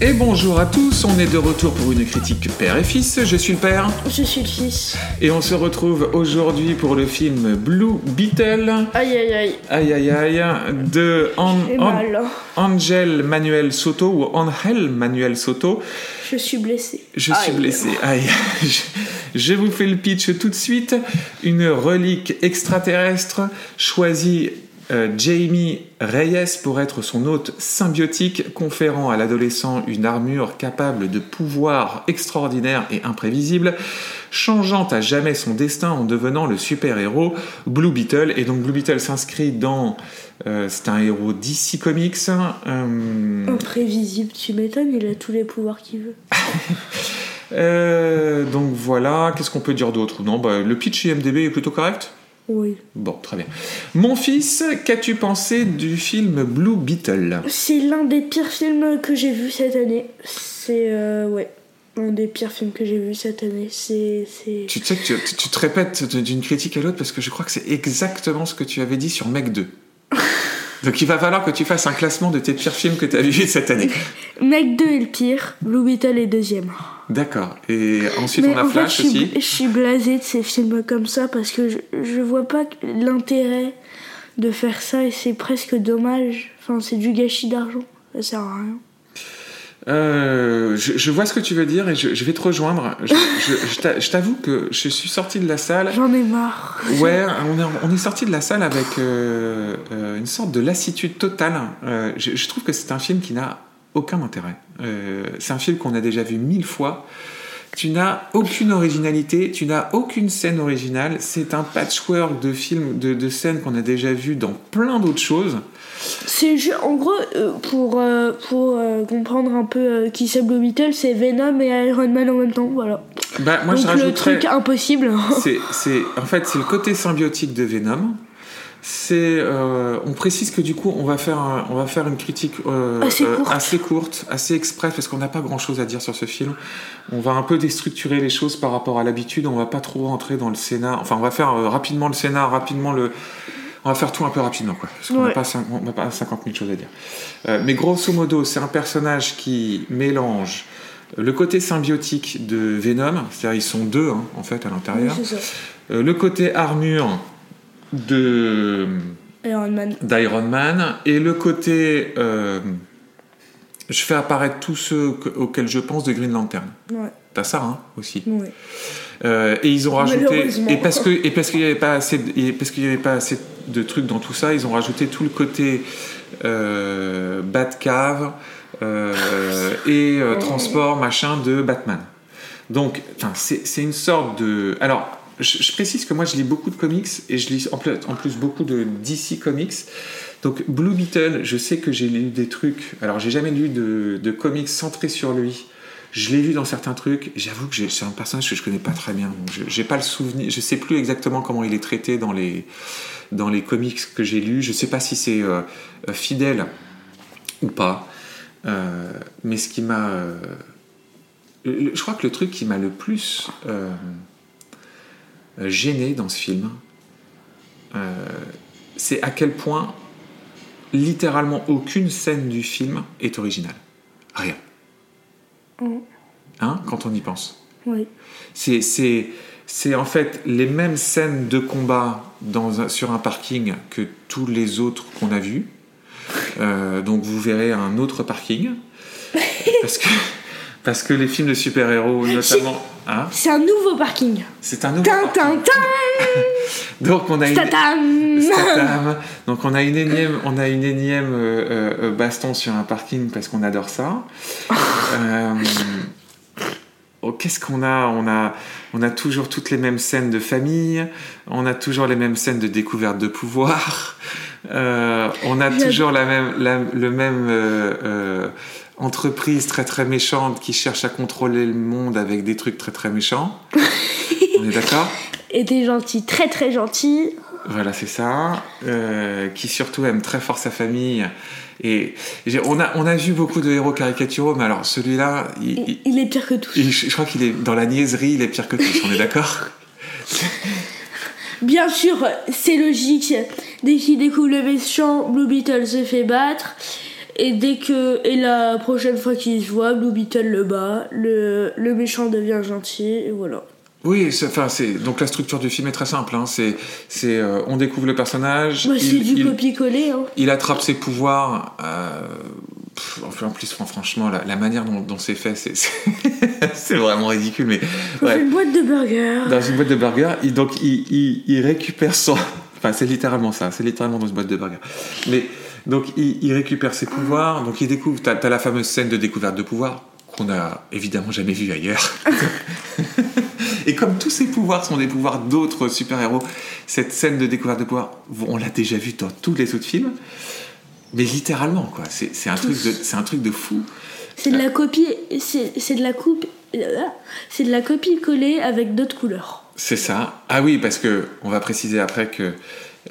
Et bonjour à tous, on est de retour pour une critique père et fils. Je suis le père. Je suis le fils. Et on se retrouve aujourd'hui pour le film Blue Beetle. Aïe aïe aïe. Aïe aïe aïe. De An- J'ai An- mal. Angel Manuel Soto ou Angel Manuel Soto. Je suis blessé. Je suis blessé. Aïe. Je, je vous fais le pitch tout de suite. Une relique extraterrestre choisit euh, Jamie Reyes pour être son hôte symbiotique, conférant à l'adolescent une armure capable de pouvoirs extraordinaires et imprévisibles, changeant à jamais son destin en devenant le super-héros Blue Beetle. Et donc Blue Beetle s'inscrit dans... euh, c'est un héros DC Comics. euh, Imprévisible, tu m'étonnes, il a tous les pouvoirs qu'il veut. Euh, donc voilà, qu'est-ce qu'on peut dire d'autre? Non, bah, le pitch IMDB est plutôt correct Oui. Bon, très bien. Mon fils, qu'as-tu pensé du film Blue Beetle? C'est l'un des pires films que j'ai vu cette année. C'est, euh, ouais, un des pires films que j'ai vu cette année. C'est, c'est... Tu sais que tu, tu- tu te répètes d'une critique à l'autre parce que je crois que c'est exactement ce que tu avais dit sur Mec 2. Donc il va falloir que tu fasses un classement de tes pires films que tu as vus cette année. Mec 2 est le pire, Blue Beetle est deuxième. D'accord. Et ensuite Mais on a en fait, Flash je suis, aussi. je suis blasée de ces films comme ça parce que je, je vois pas l'intérêt de faire ça et c'est presque dommage. Enfin, c'est du gâchis d'argent. Ça sert à rien. Euh, je, je vois ce que tu veux dire et je, je vais te rejoindre. Je, je- je t'a- je t'avoue que je suis sorti de la salle. J'en ai marre. Ouais, on est, on est sorti de la salle avec euh, euh, une sorte de lassitude totale. Euh, je trouve que c'est un film qui n'a aucun intérêt. Euh, c'est un film qu'on a déjà vu mille fois. Tu n'as aucune originalité, tu n'as aucune scène originale. C'est un patchwork de films, de, de scènes qu'on a déjà vues dans plein d'autres choses. C'est ju- en gros euh, pour euh, pour euh, comprendre un peu qui c'est Blue Beetle, c'est Venom et Iron Man en même temps, voilà. Bah, moi, je le truc impossible. C'est, c'est, en fait, c'est le côté symbiotique de Venom. C'est, euh, on précise que du coup, on va faire, un- on va faire une critique euh, Assez euh, courte. assez courte, assez express, parce qu'on n'a pas grand-chose à dire sur ce film. On va un peu déstructurer les choses par rapport à l'habitude. On va pas trop rentrer dans le scénar. Enfin, on va faire rapidement le scénar, rapidement le. On va faire tout un peu rapidement, quoi, parce qu'on n'a Ouais. pas, cin- on n'a pas 50 000 choses à dire. Mais grosso modo, c'est un personnage qui mélange le côté symbiotique de Venom, c'est-à-dire ils sont deux hein, en fait à l'intérieur. Oui, le côté armure de Iron Man. d'Iron Man et le côté euh, je fais apparaître tous ceux que- auxquels je pense de Green Lantern. Ouais. T'as ça hein, aussi. ouais. Euh, et ils ont rajouté et parce que et parce qu'il n'y avait pas assez de, et parce qu'il y avait pas assez de trucs dans tout ça, ils ont rajouté tout le côté euh, Batcave et transport machin de Batman. Donc, c'est une sorte de. Alors, je, précise que moi, je lis beaucoup de comics et je lis en plus, beaucoup de DC Comics. Donc, Blue Beetle, je sais que j'ai lu des trucs. Alors, j'ai jamais lu de, comics centrés sur lui. Je l'ai vu dans certains trucs. J'avoue que c'est un personnage que je connais pas très bien. J'ai pas le souvenir. Je sais plus exactement comment il est traité dans les dans les comics que j'ai lus. Je sais pas si c'est euh, fidèle ou pas. Euh, mais ce qui m'a euh, je crois que le truc qui m'a le plus gêné dans ce film, euh, c'est à quel point littéralement aucune scène du film est originale. Rien. Mm. Hein, quand on y pense. Oui. C'est, en fait les mêmes scènes de combat dans un- sur un parking que tous les autres qu'on a vus. Euh, donc vous verrez un autre parking. Parce que, parce que les films de super-héros, notamment. Hein, C'est un nouveau parking. c'est un nouveau. Tintin, Donc on a une. Statam. Donc on a une énième, on a une énième euh, euh, baston sur un parking parce qu'on adore ça. Euh, oh, Qu'est-ce qu'on a? On a, on a toujours toutes les mêmes scènes de famille. On a toujours les mêmes scènes de découverte de pouvoir. Euh, on a toujours la même, la- le même euh, euh, entreprise très très méchante qui cherche à contrôler le monde avec des trucs très très méchants. on est d'accord Et des gentils, très très gentils. Voilà, c'est ça. Euh, qui surtout aime très fort sa famille. Et on a, on a vu beaucoup de héros caricaturaux, mais alors celui-là, il- il- Il, il est pire que tous. il- je crois qu'il est dans la niaiserie, il est pire que tous, on est d'accord Bien sûr, c'est logique. Dès qu'il découvre le méchant, Blue Beetle se fait battre. Et dès que et la prochaine fois qu'ils se voient, Blue Beetle le bat, le, le méchant devient gentil et voilà. Oui, enfin, c'est donc la structure du film est très simple. Hein. C'est, c'est, euh, on découvre le personnage. Bah, c'est du copier-coller. Hein. il attrape ses pouvoirs. euh, pff, en plus, fran- franchement, la, la manière dont, dont c'est fait, c'est, vraiment ridicule. Mais Dans ouais. une boîte de burgers. dans une boîte de burger, il, donc il, il, il récupère son. Enfin, c'est littéralement ça. C'est littéralement dans une boîte de burger. Mais donc il, il récupère ses pouvoirs. Donc il découvre. T'as, t'as la fameuse scène de découverte de pouvoir qu'on a évidemment jamais vue ailleurs. Et comme tous ces pouvoirs sont des pouvoirs d'autres super-héros, cette scène de découverte de pouvoir, on l'a déjà vue dans tous les autres films. Mais littéralement, quoi. C'est, un, truc de, un truc de fou. C'est de la copie. C'est c'est de la coupe. C'est de la copie collée avec d'autres couleurs. C'est ça. Ah oui, parce que on va préciser après que.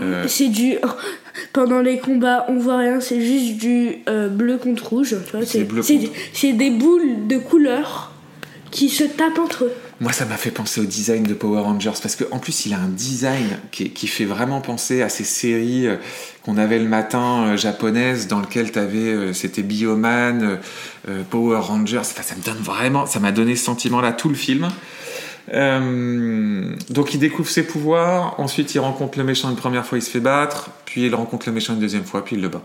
euh, C'est du. Pendant les combats, on voit rien, c'est juste du euh, bleu contre rouge. tu vois, C'est des boules de couleurs qui se tapent entre eux. Moi, ça m'a fait penser au design de Power Rangers parce qu'en plus, il a un design qui, qui fait vraiment penser à ces séries euh, qu'on avait le matin euh, japonaises dans lesquelles t'avais, c'était Bioman, euh, euh, Power Rangers. Enfin, ça me donne vraiment, ça m'a donné ce sentiment-là tout le film. Euh, donc, il découvre ses pouvoirs. Ensuite, il rencontre le méchant une première fois, il se fait battre. Puis, il rencontre le méchant une deuxième fois, puis il le bat.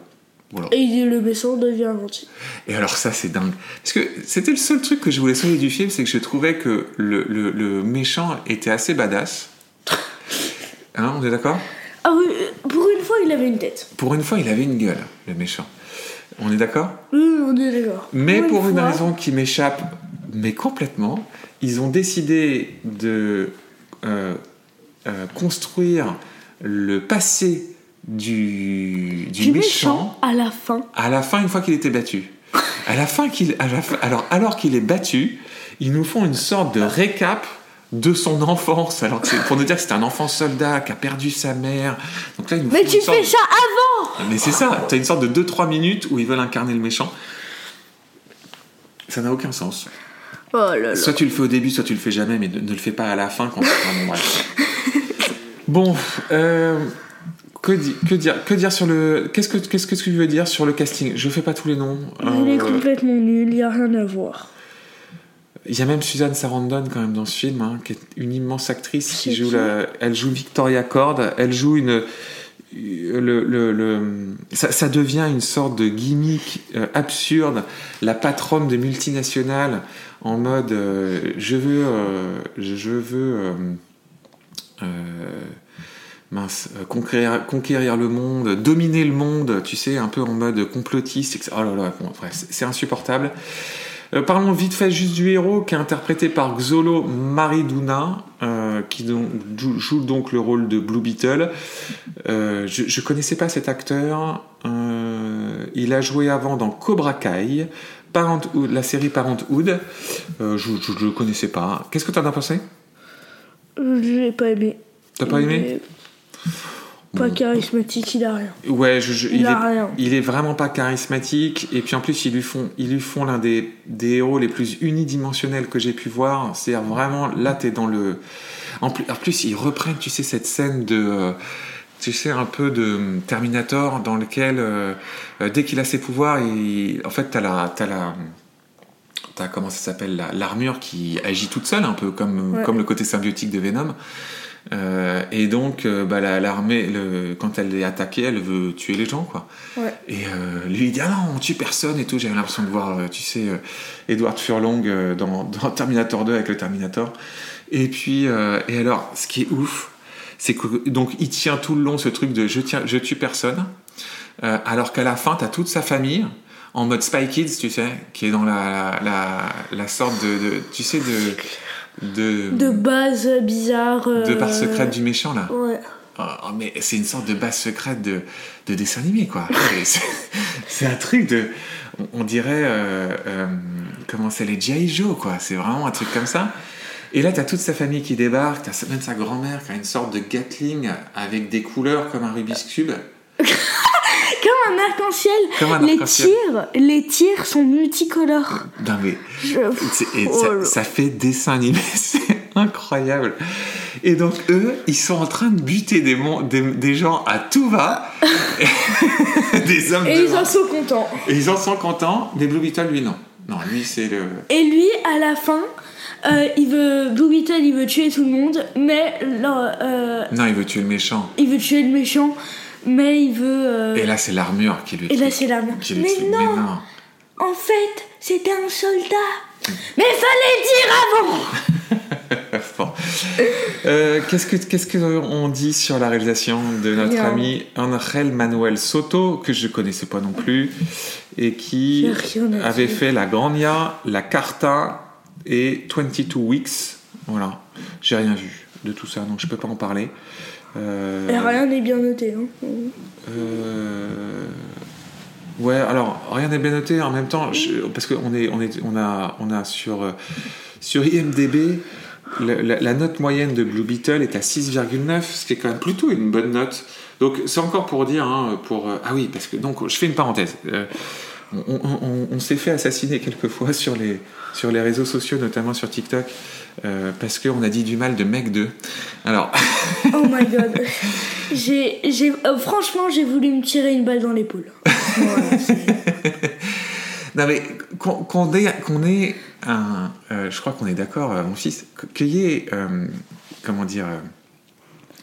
Voilà. Et le méchant devient gentil. Et alors ça, c'est dingue. Parce que c'était le seul truc que je voulais sauver du film, c'est que je trouvais que le, le- le méchant était assez badass. Hein, on est d'accord? Ah oui, pour une fois, il avait une tête. Pour une fois, il avait une gueule, le méchant. On est d'accord? Oui, on est d'accord. Mais pour une raison qui m'échappe, mais complètement, ils ont décidé de euh, euh, construire le passé du, du, Du méchant méchant à la fin. à la fin, une fois qu'il était battu. À la fin qu'il, alors, alors qu'il est battu, ils nous font une sorte de récap de son enfance. Alors que pour nous dire que c'est un enfant soldat qui a perdu sa mère. Donc là, ils nous Mais font tu fais ça avant mais c'est ça, t'as une sorte de 2-3 minutes où ils veulent incarner le méchant. Ça n'a aucun sens. Oh là là. Soit tu le fais au début, soit tu le fais jamais, mais ne, ne le fais pas à la fin quand bref. Bon, euh, que, di- que dire, que dire sur le. Qu'est-ce que, qu'est-ce que tu veux dire sur le casting? Je fais pas tous les noms. Il est Euh, complètement nul, il n'y a rien à voir. Il y a même Suzanne Sarandon quand même dans ce film, hein, qui est une immense actrice qui joue qui? la, elle joue Victoria Cord, elle joue une le, le, ça, devient une sorte de gimmick euh, absurde, la patronne de multinationales en mode euh, je veux euh, je veux mince, conquérir, conquérir le monde, dominer le monde, tu sais, un peu en mode complotiste. etc. Oh là là, c'est insupportable. Euh, parlons vite fait juste du héros qui est interprété par Xolo Mariduna, euh, qui donc, joue, donc le rôle de Blue Beetle. Euh, je, je connaissais pas cet acteur. Il a joué avant dans Cobra Kai, Parenthood, la série Parenthood. Je ne le connaissais pas. Qu'est-ce que tu en as pensé? Je l'ai pas aimé. T'as pas aimé? Pas charismatique, il a rien. Ouais, je- je- Il il, a est, rien. il est vraiment pas charismatique. Et puis en plus, ils lui font, ils lui font l'un des, des héros les plus unidimensionnels que j'ai pu voir. C'est-à-dire vraiment, là, t'es dans le. En plus, en plus, ils reprennent, tu sais, cette scène de. euh, Tu sais, un peu de Terminator dans lequel, euh, euh, dès qu'il a ses pouvoirs, il, en fait, t'as la. T'as la T'as comment ça s'appelle la- l'armure qui agit toute seule un peu comme Ouais. comme le côté symbiotique de Venom Euh, et donc euh, bah, la- l'armée quand elle est attaquée elle veut tuer les gens quoi Ouais. et euh, lui il dit ah non on tue personne et tout j'avais l'impression de voir euh, tu sais Edward Furlong dans, dans Terminator 2 avec le Terminator et puis et alors ce qui est ouf c'est que donc il tient tout le long ce truc de je tiens je tue personne alors qu'à la fin t'as toute sa famille en mode Spy Kids tu sais qui est dans la la, la sorte de, de- tu sais de de, De base bizarre. de euh, barre secrète du méchant là Ouais. Oh, mais c'est une sorte de base secrète de, de dessin animé, quoi. C'est- c'est un truc de. On, on dirait. euh, euh, comment c'est les G.I. Joe, quoi. C'est vraiment un truc comme ça. Et là, t'as toute sa famille qui débarque, t'as même sa grand-mère qui a une sorte de Gatling avec des couleurs comme un Rubik's Cube. Un arc-en-ciel. Les tirs, les tirs sont multicolores. Non, mais Je- et Oh ça, fait dessin animé, c'est incroyable. Et donc, eux, ils sont en train de buter des, mon- des, des gens à tout va. des hommes Et de ils main. en sont contents. Et ils en sont contents, mais Blue Beetle, lui, non. Non, lui, c'est le. Et lui, à la fin, euh, il veut. Blue Beetle, il veut tuer tout le monde, mais euh, Non, il veut tuer le méchant. il veut tuer le méchant, mais il veut. euh, Et là, c'est l'armure qui lui et là, c'est la Qui lui Mais tue. non, En fait, c'était un soldat. Mais fallait dire avant Bon. Euh, qu'est-ce que qu'est-ce que on dit sur la réalisation de notre ami Angel Manuel Soto que je connaissais pas non plus et qui avait fait la Grania, la Carta et 22 Weeks. Voilà, j'ai rien vu de tout ça donc je peux pas en parler. Euh, Et rien n'est bien noté. Hein. euh, Ouais, alors rien n'est bien noté en même temps, je- parce qu'on est, on est, on a, on a sur, euh, sur IMDb, la, la note moyenne de Blue Beetle est à 6,9, ce qui est quand même plutôt une bonne note. Donc c'est encore pour dire, hein, pour, ah oui, parce que donc je fais une parenthèse. On on- on- on s'est fait assassiner quelquefois sur les, sur les réseaux sociaux, notamment sur TikTok, parce qu'on a dit du mal de Mec 2. Alors, Oh my god. J'ai, j'ai, euh, franchement, j'ai voulu me tirer une balle dans l'épaule. Voilà, Non mais qu'on qu'on ait, qu'on ait un... euh, je crois qu'on est d'accord, euh, mon fils, qu'il y ait, euh, comment dire,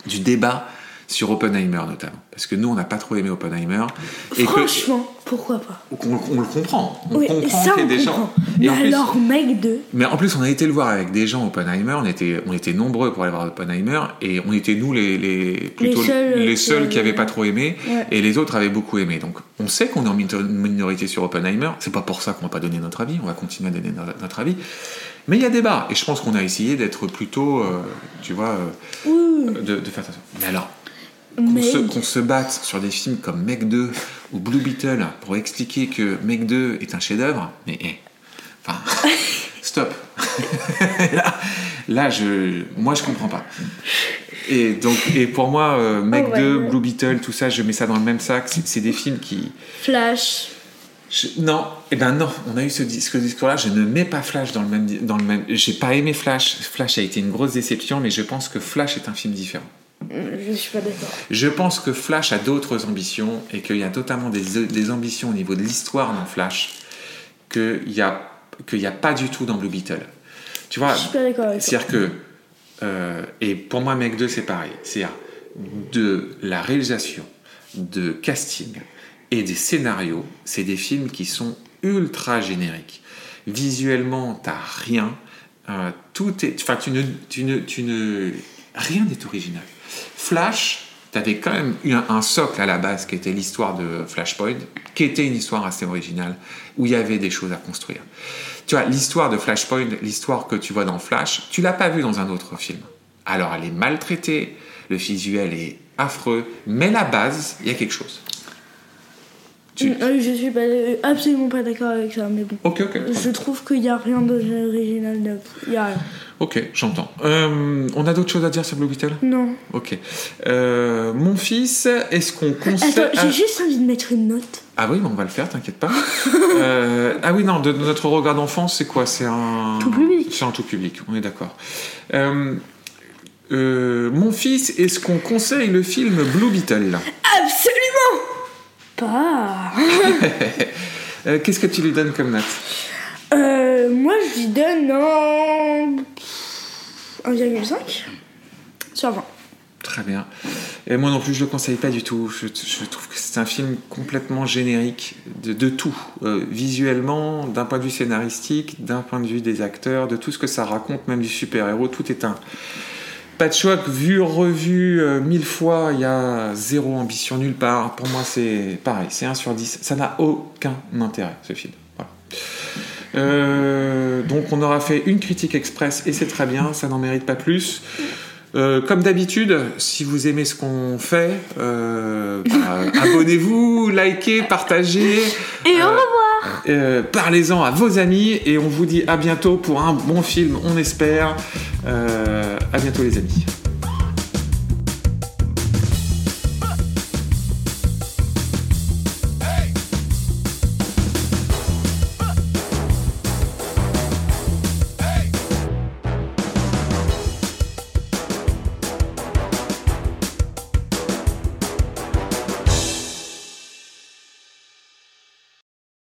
du débat sur Oppenheimer notamment. Parce que nous, on n'a pas trop aimé Oppenheimer. Et que- Franchement, pourquoi pas on le comprend. On Oui, comprend ça qu'il y ait gens... comprend. Et Mais en plus- alors, mec de... mais en plus, on a été le voir avec des gens Oppenheimer. On était, on était nombreux pour aller voir Oppenheimer, et on était nous les, les plutôt seuls, euh, les qui seuls qui avaient- avaient pas trop aimé, Ouais. et les autres avaient beaucoup aimé. Donc, on sait qu'on est en minor- minorité sur Oppenheimer. C'est pas pour ça qu'on va pas donner notre avis. On va continuer à donner no- notre avis. Mais il y a débat, et je pense qu'on a essayé d'être plutôt, euh, tu vois, euh, Oui, de, de faire attention. Mais alors, qu'on se, batte sur des films comme Meg 2 ou Blue Beetle pour expliquer que Meg 2 est un chef-d'œuvre, mais eh, enfin, stop. là, là, je, moi, je comprends pas. Et donc, et pour moi, euh, Meg Oh, ouais, 2, ouais. Blue Beetle, tout ça, je mets ça dans le même sac. C'est des films qui, Flash. je- non, eh ben non, on a eu ce, dis- ce discours-là. Je ne mets pas Flash dans le même, dans le même. J'ai pas aimé Flash. Flash a été une grosse déception, mais je pense que Flash est un film différent. Je suis pas d'accord. Je pense que Flash a d'autres ambitions et qu'il y a notamment des, des ambitions au niveau de l'histoire dans Flash qu'il n'y a, y a pas du tout dans Blue Beetle. Tu vois, Je suis pas d'accord avec toi. c'est-à-dire que. euh, et pour moi, Mec 2, c'est pareil. C'est-à-dire de la réalisation, de casting et des scénarios, c'est des films qui sont ultra génériques. Visuellement, t'as rien. Euh, tout est. Enfin, tu ne, tu ne, tu ne. Rien n'est original. Flash, t'avais quand même eu un, un socle à la base qui était l'histoire de Flashpoint, qui était une histoire assez originale, où il y avait des choses à construire. Tu vois, l'histoire de Flashpoint, l'histoire que tu vois dans Flash, tu l'as pas vue dans un autre film. Alors elle est maltraitée, le visuel est affreux, mais la base, il y a quelque chose. Tu- Mm, euh, Je suis pas, euh, absolument pas d'accord avec ça, mais bon. Ok, ok. Je trouve qu'il y a rien d'original. De... Il y a rien. Ok, j'entends. Euh, on a d'autres choses à dire sur Blue Beetle? Non. Ok. Euh, mon fils, est-ce qu'on conseille... Attends, j'ai juste envie de mettre une note. ah oui, mais on va le faire, t'inquiète pas. Euh, ah oui, non, de, de notre regard d'enfance, c'est quoi? C'est un... Tout public. C'est un tout public, on est d'accord. Mon fils, est-ce qu'on conseille le film Blue Beetle? Absolument Pas. Euh, Qu'est-ce que tu lui donnes comme note Euh, moi, je lui donne un... 1,5 sur 20. Très bien. Et moi non plus, je le conseille pas du tout. Je, je trouve que c'est un film complètement générique de, de tout. Euh, visuellement, d'un point de vue scénaristique, d'un point de vue des acteurs, de tout ce que ça raconte, même du super-héros, tout est un patchwork vu, revu euh, mille fois. Il y a zéro ambition nulle part. Pour moi, c'est pareil, c'est 1 sur 10. Ça n'a aucun intérêt, ce film. Voilà. Euh, donc on aura fait une critique express et c'est très bien, ça n'en mérite pas plus. Euh, comme d'habitude, si vous aimez ce qu'on fait, bah, abonnez-vous, likez, partagez, Et au revoir parlez-en à vos amis et on vous dit à bientôt pour un bon film, on espère. Euh, à bientôt les amis.